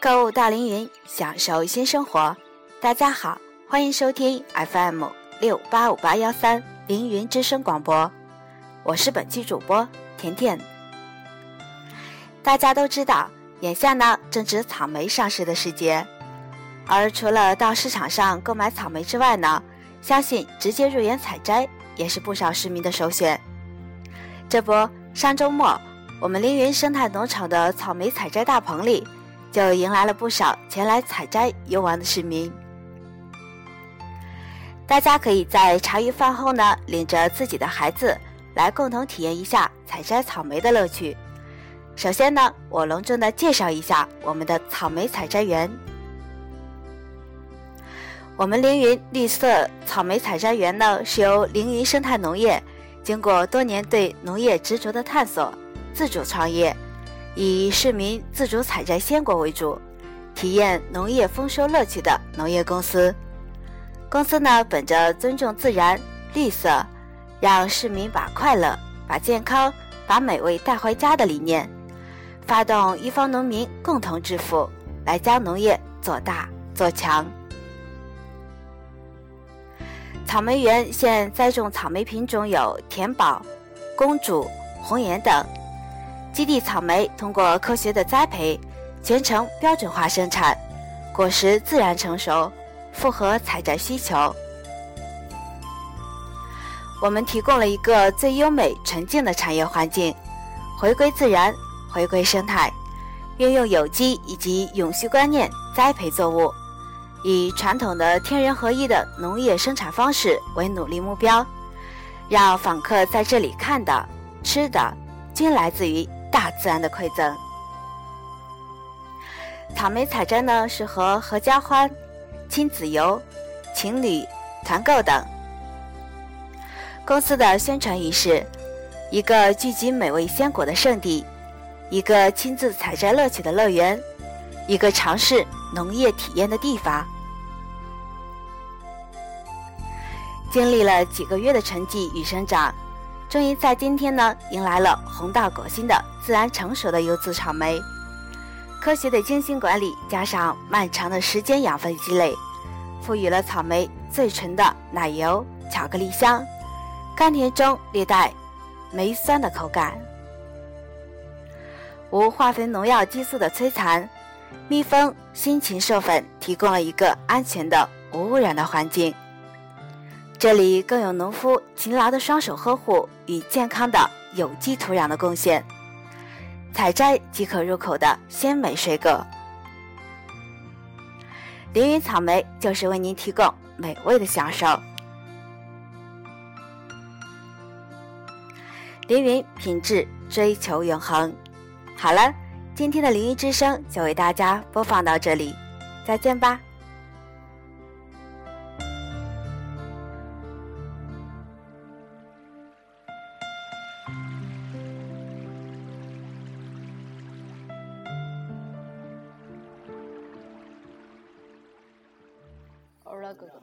购物到凌云，享受新生活。大家好，欢迎收听 FM 六八五八幺三凌云之声广播，我是本期主播甜甜。大家都知道，眼下呢正值草莓上市的时节，而除了到市场上购买草莓之外呢，相信直接入园采摘也是不少市民的首选。这不，上周末我们凌云生态农场的草莓采摘大棚里。就迎来了不少前来采摘游玩的市民。大家可以在茶余饭后呢，领着自己的孩子来共同体验一下采摘草莓的乐趣。首先呢，我隆重的介绍一下我们的草莓采摘园。我们凌云绿色草莓采摘园呢，是由凌云生态农业经过多年对农业执着的探索，自主创业。以市民自主采摘鲜果为主，体验农业丰收乐趣的农业公司。公司呢，本着尊重自然、绿色，让市民把快乐、把健康、把美味带回家的理念，发动一方农民共同致富，来将农业做大做强。草莓园现栽种草莓品种有甜宝、公主、红颜等。基地草莓通过科学的栽培，全程标准化生产，果实自然成熟，符合采摘需求。我们提供了一个最优美纯净的产业环境，回归自然，回归生态，运用有机以及永续观念栽培作物，以传统的天人合一的农业生产方式为努力目标，让访客在这里看的、吃的均来自于。大自然的馈赠。草莓采摘呢，适合合家欢、亲子游、情侣团购等。公司的宣传语是：一个聚集美味鲜果的圣地，一个亲自采摘乐趣的乐园，一个尝试农业体验的地方。经历了几个月的沉寂与生长。终于在今天呢，迎来了红到果心的自然成熟的优质草莓。科学的精心管理，加上漫长的时间养分积累，赋予了草莓最纯的奶油、巧克力香，甘甜中略带梅酸的口感。无化肥、农药、激素的摧残，蜜蜂辛勤授粉，提供了一个安全的、无污染的环境。这里更有农夫勤劳的双手呵护与健康的有机土壤的贡献，采摘即可入口的鲜美水果。凌云草莓就是为您提供美味的享受。凌云品质追求永恒。好了，今天的凌云之声就为大家播放到这里，再见吧。欧了哥哥